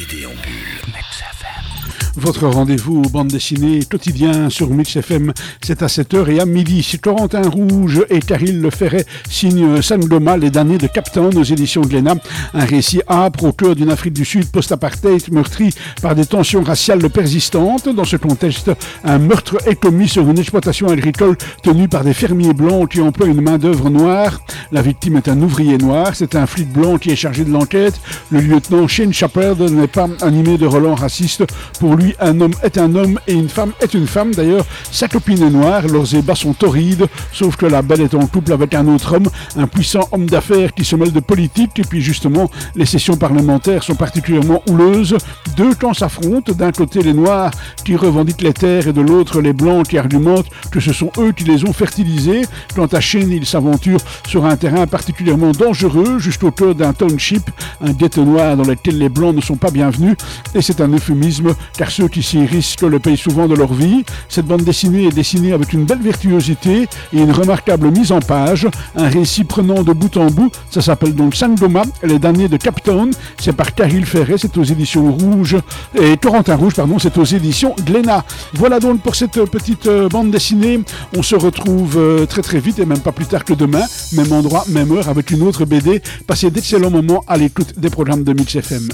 BD en bulle votre rendez-vous bande dessinée quotidien sur Mix FM. C'est à 7h et à midi. Corentin Rouge et Caril Le Ferret signent Sangoma, les damnés de Captain aux éditions Glénat. Un récit âpre au cœur d'une Afrique du Sud post-apartheid meurtrie par des tensions raciales persistantes. Dans ce contexte, un meurtre est commis sur une exploitation agricole tenue par des fermiers blancs qui emploient une main-d'œuvre noire. La victime est un ouvrier noir. C'est un flic blanc qui est chargé de l'enquête. Le lieutenant Shane Shepard n'est pas animé de relents racistes. Pour lui, un homme est un homme et une femme est une femme. D'ailleurs, sa copine est noire, leurs ébats sont torrides, sauf que la belle est en couple avec un autre homme, un puissant homme d'affaires qui se mêle de politique. Et puis justement, les sessions parlementaires sont particulièrement houleuses. Deux camps s'affrontent. D'un côté, les noirs qui revendiquent les terres et de l'autre, les blancs qui argumentent que ce sont eux qui les ont fertilisés. Quant à Shane, il s'aventure sur un terrain particulièrement dangereux, jusqu'au cœur d'un township, un ghetto noir dans lequel les blancs ne sont pas bienvenus. Et c'est un euphémisme, car ceux qui s'y risquent le payent souvent de leur vie. Cette bande dessinée est dessinée avec une belle virtuosité et une remarquable mise en page. Un récit prenant de bout en bout. Ça s'appelle donc Sangoma, les damnés de Captain. C'est par Caril Ferret, c'est aux éditions Rouge. Et Corentin Rouge, pardon, c'est aux éditions Glénat. Voilà donc pour cette petite euh, bande dessinée. On se retrouve euh, très très vite et même pas plus tard que demain. Même endroit, même heure avec une autre BD. Passez d'excellents moments à l'écoute des programmes de Mix FM.